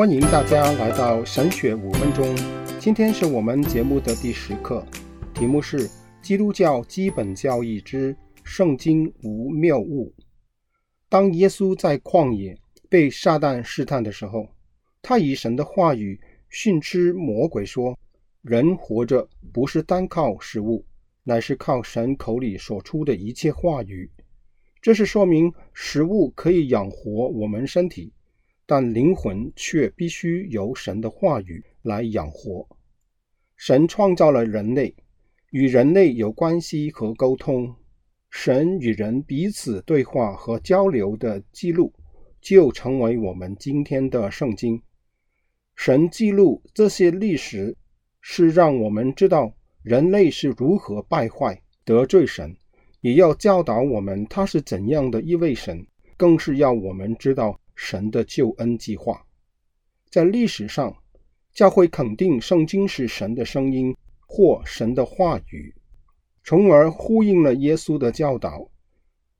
欢迎大家来到神学五分钟。今天是我们节目的第十课，题目是《基督教基本教义之圣经无谬误》。当耶稣在旷野被撒旦试探的时候，他以神的话语训斥魔鬼说：“人活着不是单靠食物，乃是靠神口里所出的一切话语。”这是说明食物可以养活我们身体。但灵魂却必须由神的话语来养活。神创造了人类，与人类有关系和沟通。神与人彼此对话和交流的记录，就成为我们今天的圣经。神记录这些历史，是让我们知道人类是如何败坏、得罪神，也要教导我们他是怎样的一位神，更是要我们知道。神的救恩计划，在历史上，教会肯定圣经是神的声音或神的话语，从而呼应了耶稣的教导。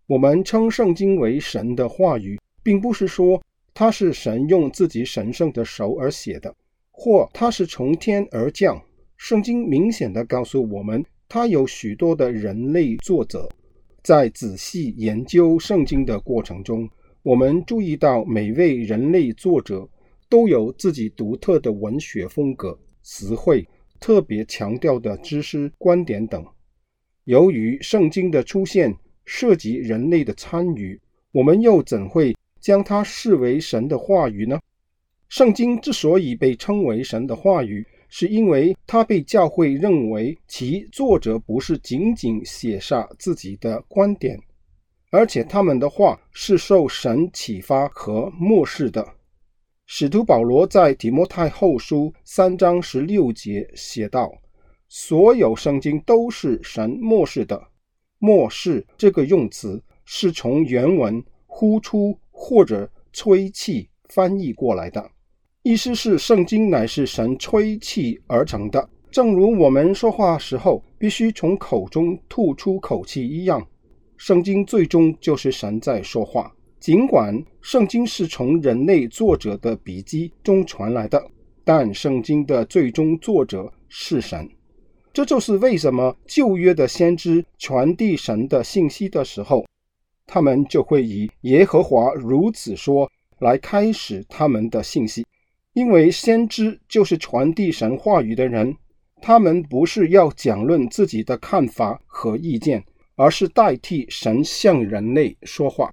我们称圣经为神的话语，并不是说它是神用自己神圣的手而写的，或它是从天而降。圣经明显地告诉我们，它有许多的人类作者，在仔细研究圣经的过程中。我们注意到，每位人类作者都有自己独特的文学风格、词汇、特别强调的知识观点等。由于圣经的出现涉及人类的参与，我们又怎会将它视为神的话语呢？圣经之所以被称为神的话语，是因为它被教会认为其作者不是仅仅写下自己的观点。而且他们的话是受神启发和默示的。使徒保罗在提摩太后书三章十六节写道：“所有圣经都是神默示的。”默示这个用词是从原文“呼出”或者“吹气”翻译过来的，意思是圣经乃是神吹气而成的，正如我们说话时候必须从口中吐出口气一样。圣经最终就是神在说话，尽管圣经是从人类作者的笔记中传来的，但圣经的最终作者是神。这就是为什么旧约的先知传递神的信息的时候，他们就会以“耶和华如此说”来开始他们的信息，因为先知就是传递神话语的人，他们不是要讲论自己的看法和意见。而是代替神向人类说话。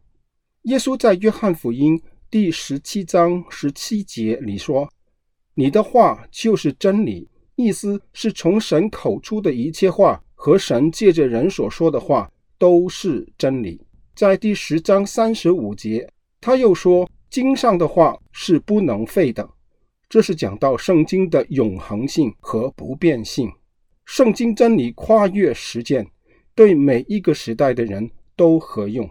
耶稣在约翰福音第十七章十七节里说：“你的话就是真理。”意思是从神口出的一切话和神借着人所说的话都是真理。在第十章三十五节，他又说：“经上的话是不能废的。”这是讲到圣经的永恒性和不变性。圣经真理跨越时间。对每一个时代的人都合用。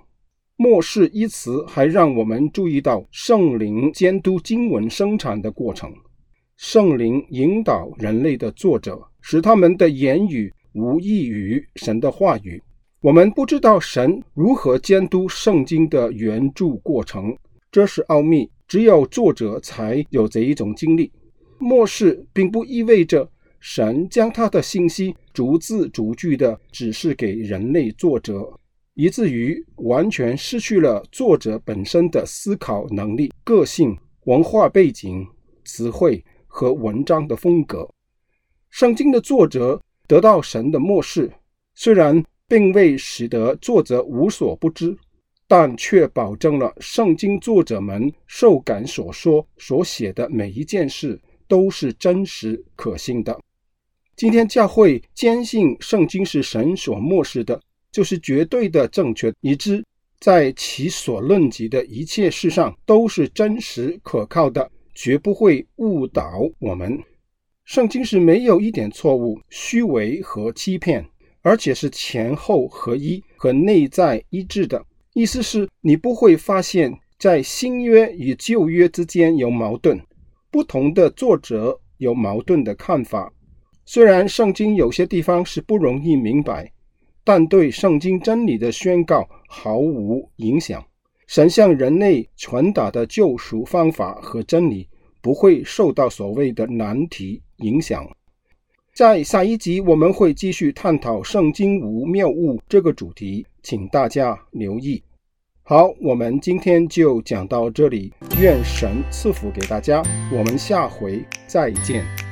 末世一词还让我们注意到圣灵监督经文生产的过程。圣灵引导人类的作者，使他们的言语无异于神的话语。我们不知道神如何监督圣经的原著过程，这是奥秘，只有作者才有这一种经历。末世并不意味着。神将他的信息逐字逐句地指示给人类作者，以至于完全失去了作者本身的思考能力、个性、文化背景、词汇和文章的风格。圣经的作者得到神的默示，虽然并未使得作者无所不知，但却保证了圣经作者们受感所说所写的每一件事都是真实可信的。今天教会坚信圣经是神所默示的，就是绝对的正确，以致在其所论及的一切事上都是真实可靠的，绝不会误导我们。圣经是没有一点错误、虚伪和欺骗，而且是前后合一和内在一致的。意思是你不会发现，在新约与旧约之间有矛盾，不同的作者有矛盾的看法。虽然圣经有些地方是不容易明白，但对圣经真理的宣告毫无影响。神向人类传达的救赎方法和真理，不会受到所谓的难题影响。在下一集，我们会继续探讨“圣经无谬误”这个主题，请大家留意。好，我们今天就讲到这里，愿神赐福给大家，我们下回再见。